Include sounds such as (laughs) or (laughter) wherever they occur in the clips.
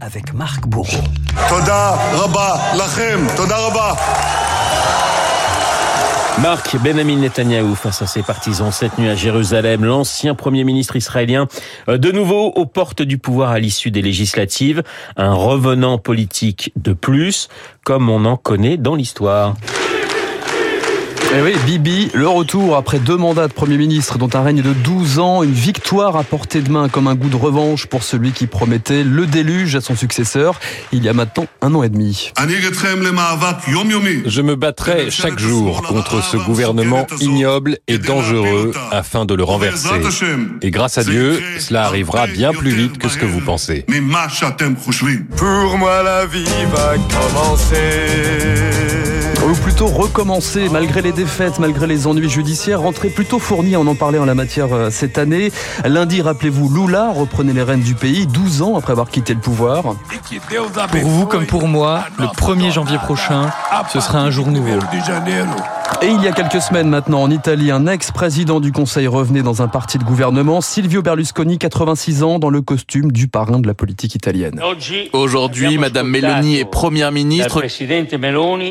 avec Marc Bourreau. Toda Rabba Lachem, Toda Rabba. Marc Benjamin Netanyahou face à ses partisans cette nuit à Jérusalem, l'ancien premier ministre israélien de nouveau aux portes du pouvoir à l'issue des législatives, un revenant politique de plus, comme on en connaît dans l'histoire. Eh oui, Bibi, le retour après deux mandats de Premier ministre, dont un règne de 12 ans, une victoire à portée de main comme un goût de revanche pour celui qui promettait le déluge à son successeur il y a maintenant un an et demi. Je me battrai chaque jour contre ce gouvernement ignoble et dangereux afin de le renverser. Et grâce à Dieu, cela arrivera bien plus vite que ce que vous pensez. Pour moi, la vie va commencer ou plutôt recommencer malgré les défaites, malgré les ennuis judiciaires, rentrée plutôt fournie, on en parlait en la matière euh, cette année. Lundi, rappelez-vous, Lula reprenait les rênes du pays 12 ans après avoir quitté le pouvoir. Pour vous comme pour moi, le 1er janvier prochain, ce sera un jour nouveau. Et il y a quelques semaines maintenant, en Italie, un ex-président du Conseil revenait dans un parti de gouvernement, Silvio Berlusconi, 86 ans, dans le costume du parrain de la politique italienne. Aujourd'hui, Madame Meloni est première ministre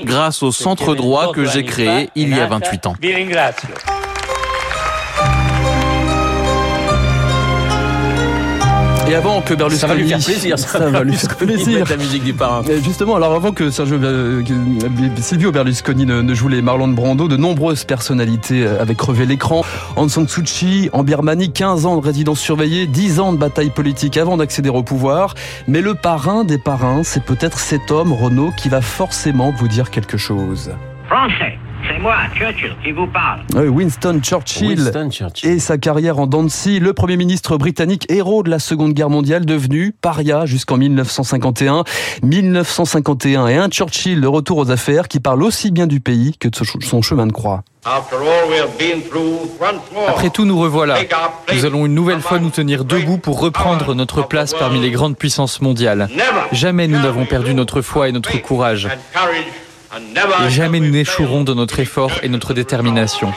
grâce au centre droit que j'ai créé il y a 28 ans. Et avant que Berlusconi... Ça va lui faire plaisir, ça, va lui faire plaisir. la musique du parrain. Et justement, alors avant que Sergio, euh, Silvio Berlusconi ne, ne joue les Marlon Brando, de nombreuses personnalités euh, avaient crevé l'écran. Aung San Suu Kyi, en Birmanie, 15 ans de résidence surveillée, 10 ans de bataille politique avant d'accéder au pouvoir. Mais le parrain des parrains, c'est peut-être cet homme, Renaud, qui va forcément vous dire quelque chose. Français. C'est moi, Churchill, qui vous parle. Winston Churchill, Winston Churchill. et sa carrière en Dancy, le Premier ministre britannique héros de la Seconde Guerre mondiale, devenu paria jusqu'en 1951. 1951 et un Churchill de retour aux affaires qui parle aussi bien du pays que de son chemin de croix. Après tout, nous revoilà. Nous allons une nouvelle fois nous tenir debout pour reprendre notre place parmi les grandes puissances mondiales. Jamais nous n'avons perdu notre foi et notre courage. Et jamais nous n'échouerons dans notre effort et notre détermination.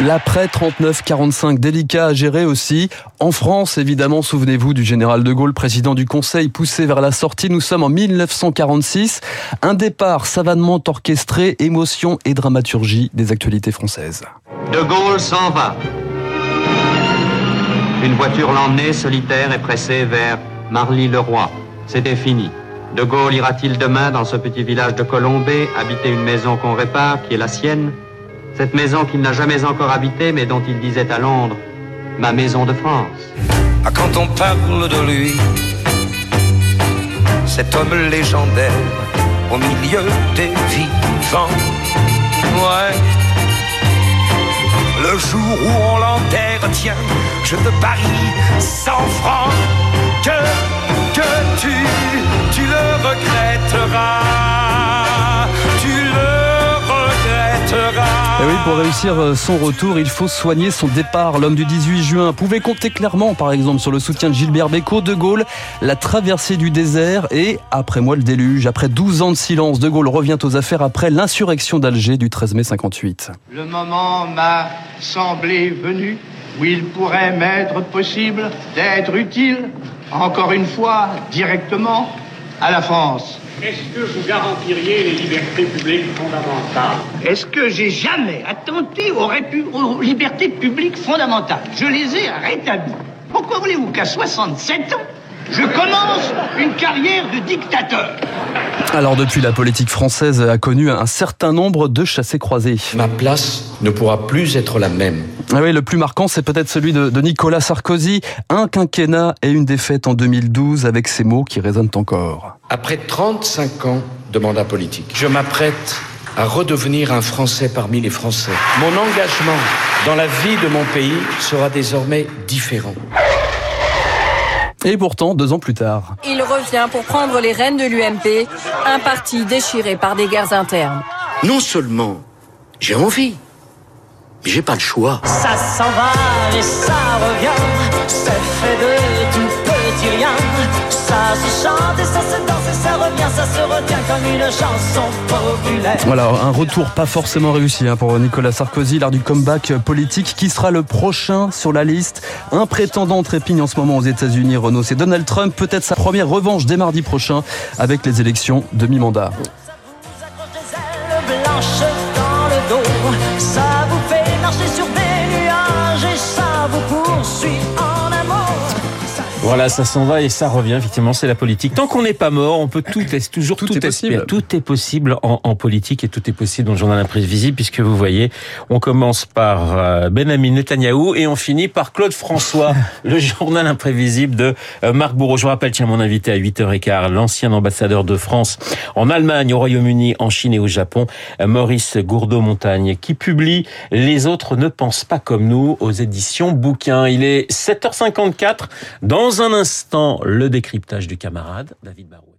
L'après 39-45, délicat à gérer aussi. En France, évidemment, souvenez-vous du général de Gaulle, président du Conseil, poussé vers la sortie. Nous sommes en 1946. Un départ savamment orchestré, émotion et dramaturgie des actualités françaises. De Gaulle s'en va. Une voiture l'emmenait solitaire et pressée vers Marly-le-Roi. C'était fini. De Gaulle ira-t-il demain dans ce petit village de Colombay habiter une maison qu'on répare, qui est la sienne? Cette maison qu'il n'a jamais encore habitée, mais dont il disait à Londres, ma maison de France. Ah, quand on parle de lui, cet homme légendaire au milieu des vivants, ouais. Le jour où on l'enterre, tiens, je te parie 100 francs que, regretteras. Tu le regretteras. Et oui, pour réussir euh, son retour, il faut soigner son départ. L'homme du 18 juin pouvait compter clairement, par exemple, sur le soutien de Gilbert Bécaud, De Gaulle, la traversée du désert et, après moi, le déluge. Après 12 ans de silence, De Gaulle revient aux affaires après l'insurrection d'Alger du 13 mai 58. Le moment m'a semblé venu où il pourrait m'être possible d'être utile, encore une fois, directement, à la France. Est-ce que vous garantiriez les libertés publiques fondamentales Est-ce que j'ai jamais attenté aux, aux libertés publiques fondamentales? Je les ai rétablies. Pourquoi voulez-vous qu'à 67 ans, je commence une carrière de dictateur Alors depuis, la politique française a connu un certain nombre de chassés-croisés. Ma place ne pourra plus être la même. Ah oui, le plus marquant, c'est peut-être celui de, de Nicolas Sarkozy. Un quinquennat et une défaite en 2012 avec ces mots qui résonnent encore. Après 35 ans de mandat politique, je m'apprête à redevenir un Français parmi les Français. Mon engagement dans la vie de mon pays sera désormais différent. Et pourtant, deux ans plus tard. Il revient pour prendre les rênes de l'UMP, un parti déchiré par des guerres internes. Non seulement j'ai envie, mais j'ai pas le choix. Ça s'en va et ça revient, revient, ça se retient comme une chanson populaire. Voilà, un retour pas forcément réussi hein, pour Nicolas Sarkozy, l'art du comeback politique. Qui sera le prochain sur la liste Un prétendant trépigne en ce moment aux États-Unis, Renault, c'est Donald Trump. Peut-être sa première revanche dès mardi prochain avec les élections de mi-mandat. Ça vous fait marcher sur des nuages et ça vous poursuit. Voilà, ça s'en va et ça revient. Effectivement, c'est la politique. Tant qu'on n'est pas mort, on peut tout, est toujours tout, est possible. Tout est possible en, en, politique et tout est possible dans le journal imprévisible, puisque vous voyez, on commence par euh, Benjamin Netanyahou et on finit par Claude François, (laughs) le journal imprévisible de euh, Marc Bourreau. Je vous rappelle, tiens, mon invité à 8h15, l'ancien ambassadeur de France en Allemagne, au Royaume-Uni, en Chine et au Japon, euh, Maurice Gourdeau-Montagne, qui publie Les autres ne pensent pas comme nous aux éditions bouquins. Il est 7h54 un instant, le décryptage du camarade, David Barou.